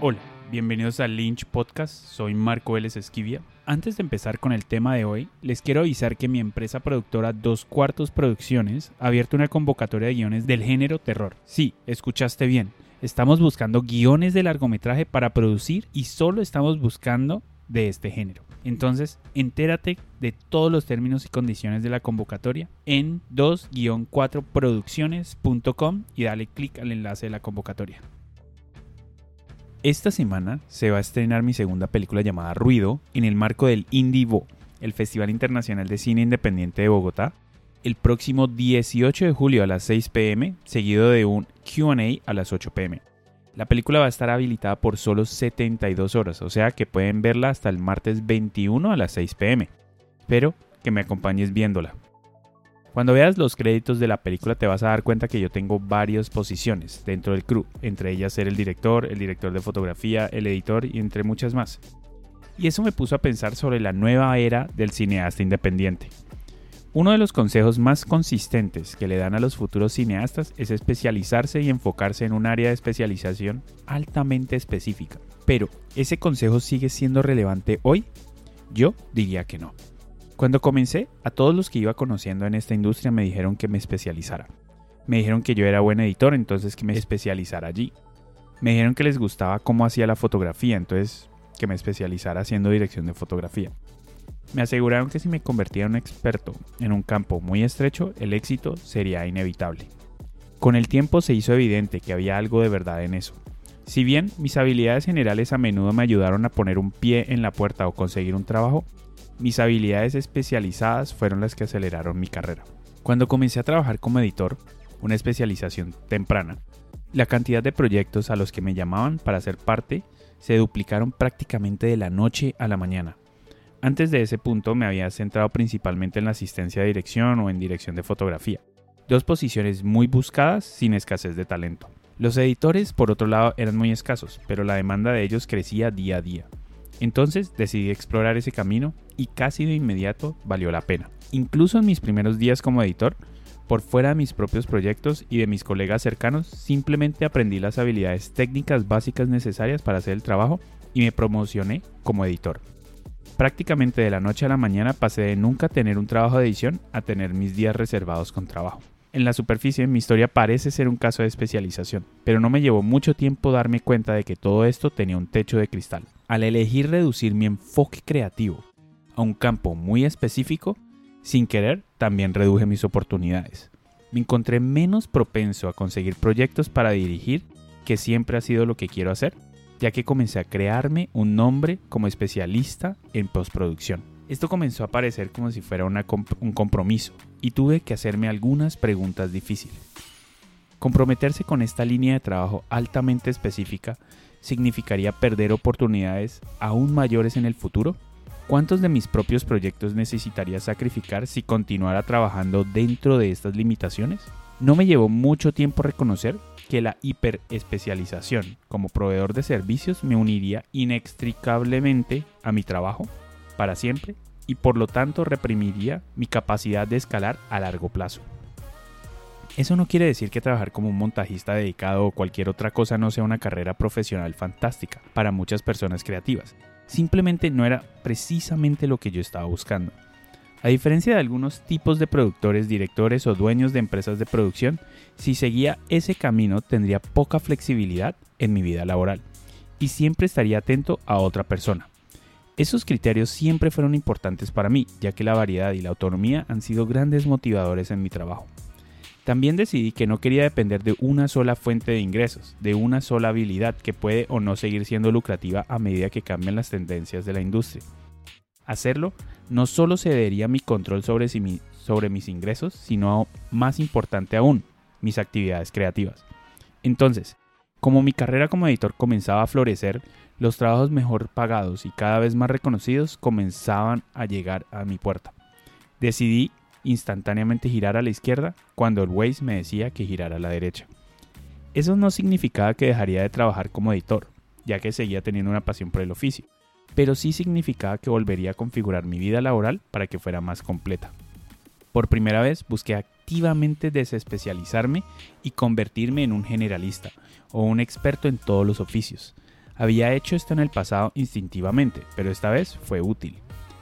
Hola, bienvenidos al Lynch Podcast, soy Marco Vélez Esquivia. Antes de empezar con el tema de hoy, les quiero avisar que mi empresa productora Dos Cuartos Producciones ha abierto una convocatoria de guiones del género terror. Sí, escuchaste bien. Estamos buscando guiones de largometraje para producir y solo estamos buscando de este género. Entonces, entérate de todos los términos y condiciones de la convocatoria en 2-4producciones.com y dale clic al enlace de la convocatoria. Esta semana se va a estrenar mi segunda película llamada Ruido en el marco del Indivo, el Festival Internacional de Cine Independiente de Bogotá, el próximo 18 de julio a las 6 pm, seguido de un QA a las 8 pm. La película va a estar habilitada por solo 72 horas, o sea que pueden verla hasta el martes 21 a las 6 pm. Espero que me acompañes viéndola. Cuando veas los créditos de la película te vas a dar cuenta que yo tengo varias posiciones dentro del crew, entre ellas ser el director, el director de fotografía, el editor y entre muchas más. Y eso me puso a pensar sobre la nueva era del cineasta independiente. Uno de los consejos más consistentes que le dan a los futuros cineastas es especializarse y enfocarse en un área de especialización altamente específica. Pero, ¿ese consejo sigue siendo relevante hoy? Yo diría que no. Cuando comencé, a todos los que iba conociendo en esta industria me dijeron que me especializara. Me dijeron que yo era buen editor, entonces que me especializara allí. Me dijeron que les gustaba cómo hacía la fotografía, entonces que me especializara haciendo dirección de fotografía. Me aseguraron que si me convertía en un experto en un campo muy estrecho, el éxito sería inevitable. Con el tiempo se hizo evidente que había algo de verdad en eso. Si bien mis habilidades generales a menudo me ayudaron a poner un pie en la puerta o conseguir un trabajo, mis habilidades especializadas fueron las que aceleraron mi carrera. Cuando comencé a trabajar como editor, una especialización temprana, la cantidad de proyectos a los que me llamaban para ser parte se duplicaron prácticamente de la noche a la mañana. Antes de ese punto me había centrado principalmente en la asistencia de dirección o en dirección de fotografía, dos posiciones muy buscadas sin escasez de talento. Los editores, por otro lado, eran muy escasos, pero la demanda de ellos crecía día a día. Entonces decidí explorar ese camino y casi de inmediato valió la pena. Incluso en mis primeros días como editor, por fuera de mis propios proyectos y de mis colegas cercanos, simplemente aprendí las habilidades técnicas básicas necesarias para hacer el trabajo y me promocioné como editor. Prácticamente de la noche a la mañana pasé de nunca tener un trabajo de edición a tener mis días reservados con trabajo. En la superficie mi historia parece ser un caso de especialización, pero no me llevó mucho tiempo darme cuenta de que todo esto tenía un techo de cristal. Al elegir reducir mi enfoque creativo a un campo muy específico, sin querer también reduje mis oportunidades. Me encontré menos propenso a conseguir proyectos para dirigir, que siempre ha sido lo que quiero hacer, ya que comencé a crearme un nombre como especialista en postproducción. Esto comenzó a parecer como si fuera un compromiso y tuve que hacerme algunas preguntas difíciles. Comprometerse con esta línea de trabajo altamente específica significaría perder oportunidades aún mayores en el futuro. ¿Cuántos de mis propios proyectos necesitaría sacrificar si continuara trabajando dentro de estas limitaciones? No me llevó mucho tiempo reconocer que la hiperespecialización como proveedor de servicios me uniría inextricablemente a mi trabajo para siempre y por lo tanto reprimiría mi capacidad de escalar a largo plazo. Eso no quiere decir que trabajar como un montajista dedicado o cualquier otra cosa no sea una carrera profesional fantástica para muchas personas creativas. Simplemente no era precisamente lo que yo estaba buscando. A diferencia de algunos tipos de productores, directores o dueños de empresas de producción, si seguía ese camino tendría poca flexibilidad en mi vida laboral y siempre estaría atento a otra persona. Esos criterios siempre fueron importantes para mí, ya que la variedad y la autonomía han sido grandes motivadores en mi trabajo. También decidí que no quería depender de una sola fuente de ingresos, de una sola habilidad que puede o no seguir siendo lucrativa a medida que cambian las tendencias de la industria. Hacerlo no solo cedería mi control sobre, sobre mis ingresos, sino más importante aún, mis actividades creativas. Entonces, como mi carrera como editor comenzaba a florecer, los trabajos mejor pagados y cada vez más reconocidos comenzaban a llegar a mi puerta. Decidí instantáneamente girar a la izquierda cuando el Waze me decía que girara a la derecha. Eso no significaba que dejaría de trabajar como editor, ya que seguía teniendo una pasión por el oficio pero sí significaba que volvería a configurar mi vida laboral para que fuera más completa. Por primera vez busqué activamente desespecializarme y convertirme en un generalista o un experto en todos los oficios. Había hecho esto en el pasado instintivamente, pero esta vez fue útil.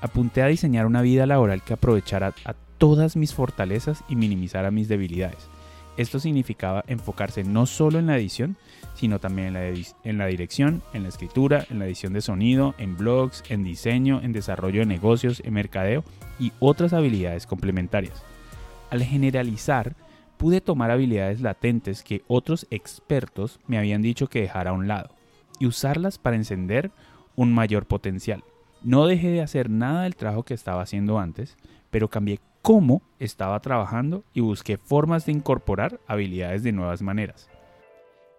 Apunté a diseñar una vida laboral que aprovechara a todas mis fortalezas y minimizara mis debilidades. Esto significaba enfocarse no solo en la edición, sino también en la, en la, dirección, en la escritura, en la edición de sonido, en blogs, en diseño, en desarrollo de negocios, en mercadeo y otras habilidades complementarias. Al generalizar, pude tomar habilidades latentes que otros expertos me habían dicho que dejara a un lado y usarlas para encender un mayor potencial. No dejé de hacer nada del trabajo que estaba haciendo antes, pero cambié cómo estaba trabajando y busqué formas de incorporar habilidades de nuevas maneras.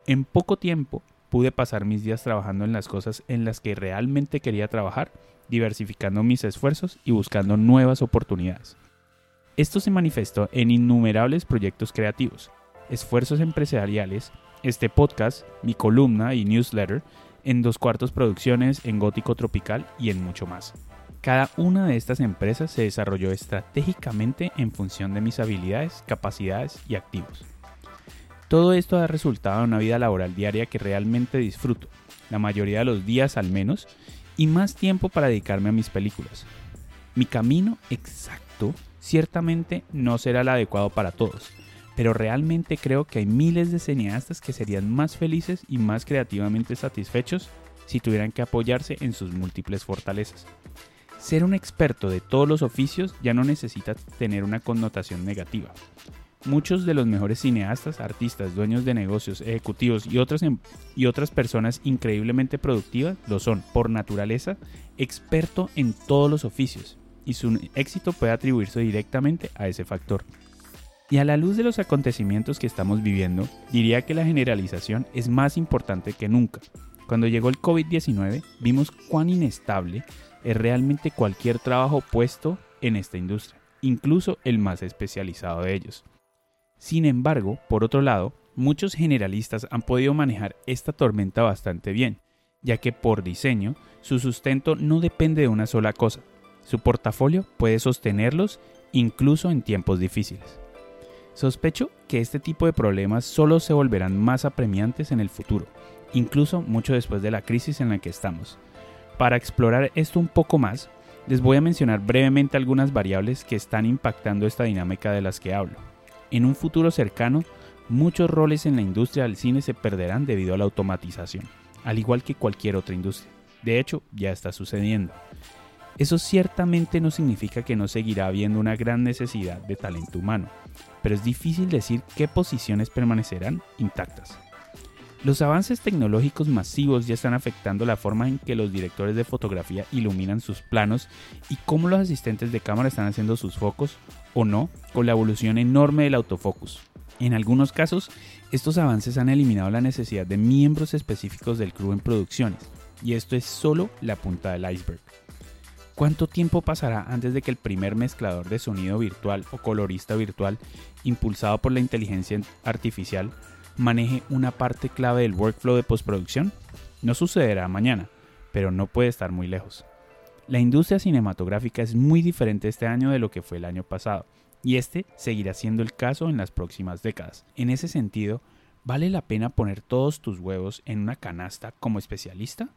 En poco tiempo pude pasar mis días trabajando en las cosas en las que realmente quería trabajar, diversificando mis esfuerzos y buscando nuevas oportunidades. Esto se manifestó en innumerables proyectos creativos, esfuerzos empresariales, este podcast, mi columna y newsletter, en Dos Cuartos Producciones, en Gótico Tropical y en mucho más. Cada una de estas empresas se desarrolló estratégicamente en función de mis habilidades, capacidades y activos. Todo esto ha resultado en una vida laboral diaria que realmente disfruto, la mayoría de los días al menos, y más tiempo para dedicarme a mis películas. Mi camino exacto ciertamente no será el adecuado para todos, pero realmente creo que hay miles de cineastas que serían más felices y más creativamente satisfechos si tuvieran que apoyarse en sus múltiples fortalezas. Ser un experto de todos los oficios ya no necesita tener una connotación negativa. Muchos de los mejores cineastas, artistas, dueños de negocios, ejecutivos y otras, em, y otras personas increíblemente productivas lo son, por naturaleza, experto en todos los oficios, y su éxito puede atribuirse directamente a ese factor. Y a la luz de los acontecimientos que estamos viviendo, diría que la generalización es más importante que nunca. Cuando llegó el COVID-19, vimos cuán inestable es realmente cualquier trabajo puesto en esta industria, incluso el más especializado de ellos. Sin embargo, por otro lado, muchos generalistas han podido manejar esta tormenta bastante bien, ya que por diseño su sustento no depende de una sola cosa. Su portafolio puede sostenerlos incluso en tiempos difíciles. Sospecho que este tipo de problemas solo se volverán más apremiantes en el futuro, incluso mucho después de la crisis en la que estamos, para explorar esto un poco más, les voy a mencionar brevemente algunas variables que están impactando esta dinámica de las que hablo. En un futuro cercano, muchos roles en la industria del cine se perderán debido a la automatización, al igual que cualquier otra industria. De hecho, ya está sucediendo. Eso ciertamente no significa que no seguirá habiendo una gran necesidad de talento humano, pero es difícil decir qué posiciones permanecerán intactas. Los avances tecnológicos masivos ya están afectando la forma en que los directores de fotografía iluminan sus planos y cómo los asistentes de cámara están haciendo sus focos o no con la evolución enorme del autofocus. En algunos casos, estos avances han eliminado la necesidad de miembros específicos del crew en producciones, y esto es solo la punta del iceberg. ¿Cuánto tiempo pasará antes de que el primer mezclador de sonido virtual o colorista virtual, impulsado por la inteligencia artificial, maneje una parte clave del workflow de postproducción? No sucederá mañana, pero no puede estar muy lejos. La industria cinematográfica es muy diferente este año de lo que fue el año pasado, y este seguirá siendo el caso en las próximas décadas. En ese sentido, ¿vale la pena poner todos tus huevos en una canasta como especialista?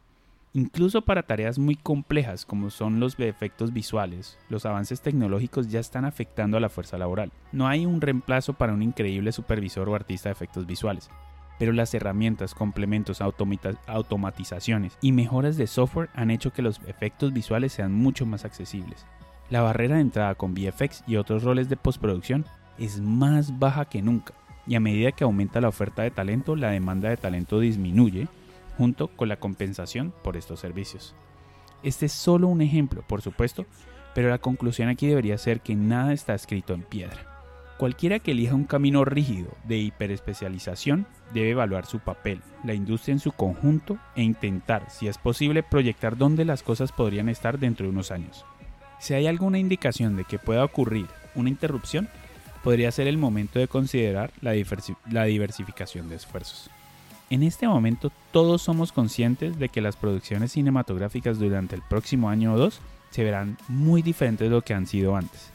Incluso para tareas muy complejas como son los efectos visuales, los avances tecnológicos ya están afectando a la fuerza laboral. No hay un reemplazo para un increíble supervisor o artista de efectos visuales, pero las herramientas, complementos, automatizaciones y mejoras de software han hecho que los efectos visuales sean mucho más accesibles. La barrera de entrada con VFX y otros roles de postproducción es más baja que nunca, y a medida que aumenta la oferta de talento, la demanda de talento disminuye, junto con la compensación por estos servicios. Este es solo un ejemplo, por supuesto, pero la conclusión aquí debería ser que nada está escrito en piedra. Cualquiera que elija un camino rígido de hiperespecialización debe evaluar su papel, la industria en su conjunto e intentar, si es posible, proyectar dónde las cosas podrían estar dentro de unos años. Si hay alguna indicación de que pueda ocurrir una interrupción, podría ser el momento de considerar la, diversificación de esfuerzos. En este momento todos somos conscientes de que las producciones cinematográficas durante el próximo año o dos se verán muy diferentes de lo que han sido antes.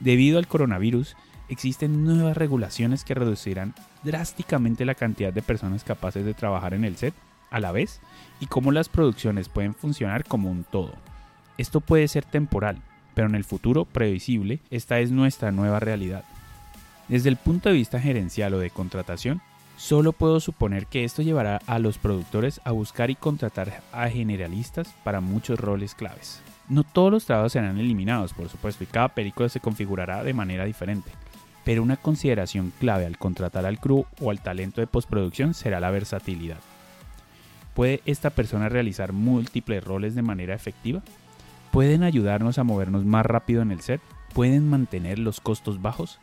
Debido al coronavirus, existen nuevas regulaciones que reducirán drásticamente la cantidad de personas capaces de trabajar en el set a la vez y cómo las producciones pueden funcionar como un todo. Esto puede ser temporal, pero en el futuro previsible esta es nuestra nueva realidad. Desde el punto de vista gerencial o de contratación, solo puedo suponer que esto llevará a los productores a buscar y contratar a generalistas para muchos roles claves. No todos los trabajos serán eliminados, por supuesto, y cada película se configurará de manera diferente. Pero una consideración clave al contratar al crew o al talento de postproducción será la versatilidad. ¿Puede esta persona realizar múltiples roles de manera efectiva? ¿Pueden ayudarnos a movernos más rápido en el set? ¿Pueden mantener los costos bajos?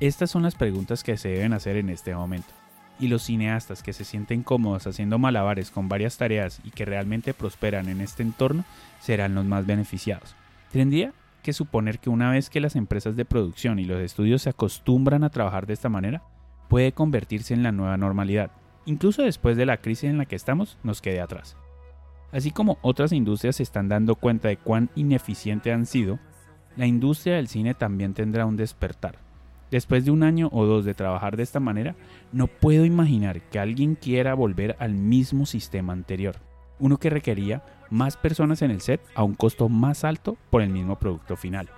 Estas son las preguntas que se deben hacer en este momento. Y los cineastas que se sienten cómodos haciendo malabares con varias tareas y que realmente prosperan en este entorno serán los más beneficiados. Tendría que suponer que una vez que las empresas de producción y los estudios se acostumbran a trabajar de esta manera, puede convertirse en la nueva normalidad. Incluso después de la crisis en la que estamos, nos quede atrás. Así como otras industrias se están dando cuenta de cuán ineficiente han sido, la industria del cine también tendrá un despertar. Después de un año o dos de trabajar de esta manera, no puedo imaginar que alguien quiera volver al mismo sistema anterior, uno que requería más personas en el set a un costo más alto por el mismo producto final.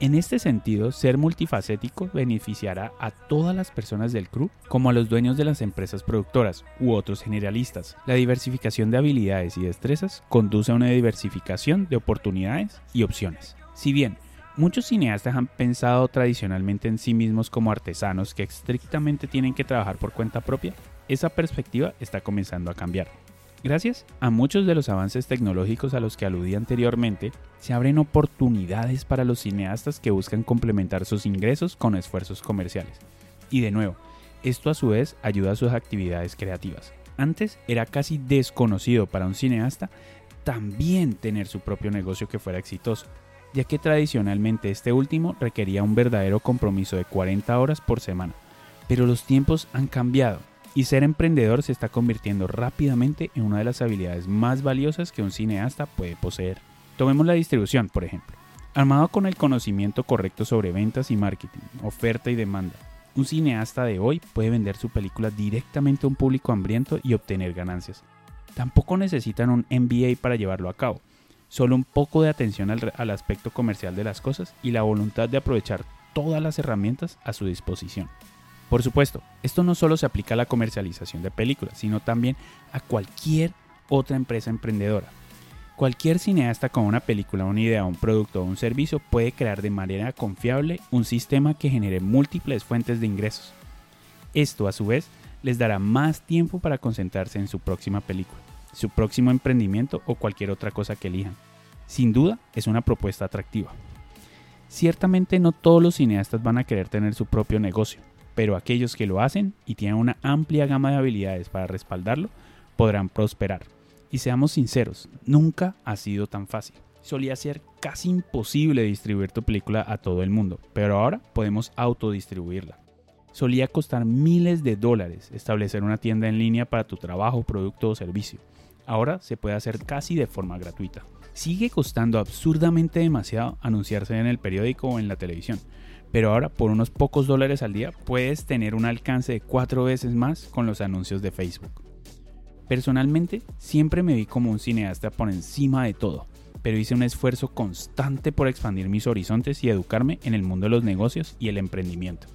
En este sentido, ser multifacético beneficiará a todas las personas del crew, como a los dueños de las empresas productoras u otros generalistas. La diversificación de habilidades y destrezas conduce a una diversificación de oportunidades y opciones. Si bien muchos cineastas han pensado tradicionalmente en sí mismos como artesanos que estrictamente tienen que trabajar por cuenta propia, esa perspectiva está comenzando a cambiar. Gracias a muchos de los avances tecnológicos a los que aludí anteriormente, se abren oportunidades para los cineastas que buscan complementar sus ingresos con esfuerzos comerciales. Y de nuevo, esto a su vez ayuda a sus actividades creativas. Antes era casi desconocido para un cineasta también tener su propio negocio que fuera exitoso, ya que tradicionalmente este último requería un verdadero compromiso de 40 horas por semana. Pero los tiempos han cambiado y ser emprendedor se está convirtiendo rápidamente en una de las habilidades más valiosas que un cineasta puede poseer. Tomemos la distribución, por ejemplo. Armado con el conocimiento correcto sobre ventas y marketing, oferta y demanda, un cineasta de hoy puede vender su película directamente a un público hambriento y obtener ganancias. Tampoco necesitan un MBA para llevarlo a cabo, solo un poco de atención al, al aspecto comercial de las cosas y la voluntad de aprovechar todas las herramientas a su disposición. Por supuesto, esto no solo se aplica a la comercialización de películas, sino también a cualquier otra empresa emprendedora. Cualquier cineasta con una película, una idea, un producto o un servicio puede crear de manera confiable un sistema que genere múltiples fuentes de ingresos. Esto a su vez les dará más tiempo para concentrarse en su próxima película, su próximo emprendimiento o cualquier otra cosa que elijan. Sin duda es una propuesta atractiva. Ciertamente no todos los cineastas van a querer tener su propio negocio, pero aquellos que lo hacen y tienen una amplia gama de habilidades para respaldarlo podrán prosperar. Y seamos sinceros, nunca ha sido tan fácil. Solía ser casi imposible distribuir tu película a todo el mundo, pero ahora podemos autodistribuirla. Solía costar miles de dólares establecer una tienda en línea para tu trabajo, producto o servicio. Ahora se puede hacer casi de forma gratuita. Sigue costando absurdamente demasiado anunciarse en el periódico o en la televisión, pero ahora por unos pocos dólares al día puedes tener un alcance de cuatro veces más con los anuncios de Facebook. Personalmente, siempre me vi como un cineasta por encima de todo, pero hice un esfuerzo constante por expandir mis horizontes y educarme en el mundo de los negocios y el emprendimiento.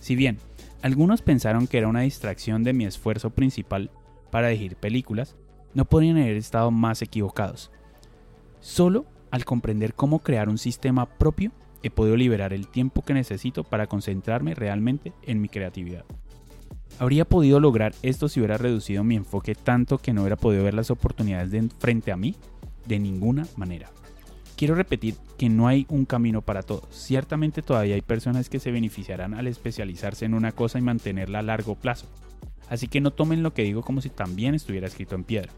Si bien algunos pensaron que era una distracción de mi esfuerzo principal para elegir películas, no podrían haber estado más equivocados. Solo al comprender cómo crear un sistema propio he podido liberar el tiempo que necesito para concentrarme realmente en mi creatividad. Habría podido lograr esto si hubiera reducido mi enfoque tanto que no hubiera podido ver las oportunidades de frente a mí de ninguna manera. Quiero repetir que no hay un camino para todos. Ciertamente todavía hay personas que se beneficiarán al especializarse en una cosa y mantenerla a largo plazo. Así que no tomen lo que digo como si también estuviera escrito en piedra.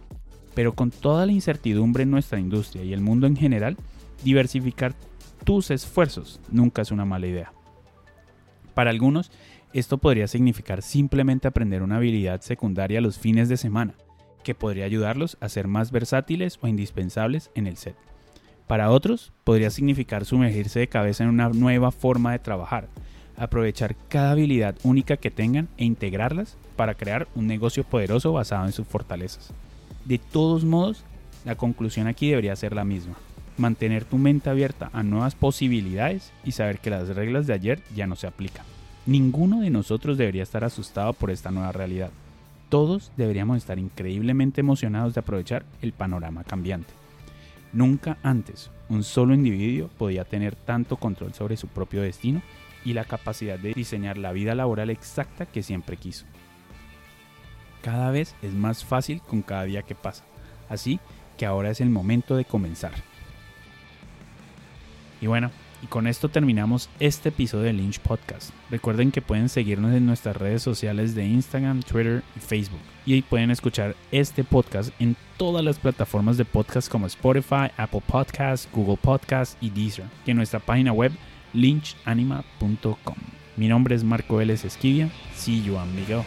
Pero con toda la incertidumbre en nuestra industria y el mundo en general, diversificar tus esfuerzos nunca es una mala idea. Para algunos, esto podría significar simplemente aprender una habilidad secundaria los fines de semana, que podría ayudarlos a ser más versátiles o indispensables en el set. Para otros, podría significar sumergirse de cabeza en una nueva forma de trabajar, aprovechar cada habilidad única que tengan e integrarlas para crear un negocio poderoso basado en sus fortalezas. De todos modos, la conclusión aquí debería ser la misma. Mantener tu mente abierta a nuevas posibilidades y saber que las reglas de ayer ya no se aplican. Ninguno de nosotros debería estar asustado por esta nueva realidad. Todos deberíamos estar increíblemente emocionados de aprovechar el panorama cambiante. Nunca antes un solo individuo podía tener tanto control sobre su propio destino y la capacidad de diseñar la vida laboral exacta que siempre quiso. Cada vez es más fácil con cada día que pasa, así que ahora es el momento de comenzar. Y bueno, y con esto terminamos este episodio de Lynch Podcast. Recuerden que pueden seguirnos en nuestras redes sociales de Instagram, Twitter y Facebook. Y ahí pueden escuchar este podcast en todas las plataformas de podcast como Spotify, Apple Podcasts, Google Podcasts y Deezer. Y en nuestra página web lynchanima.com. Mi nombre es Marco Vélez Esquivia. See you, amigo.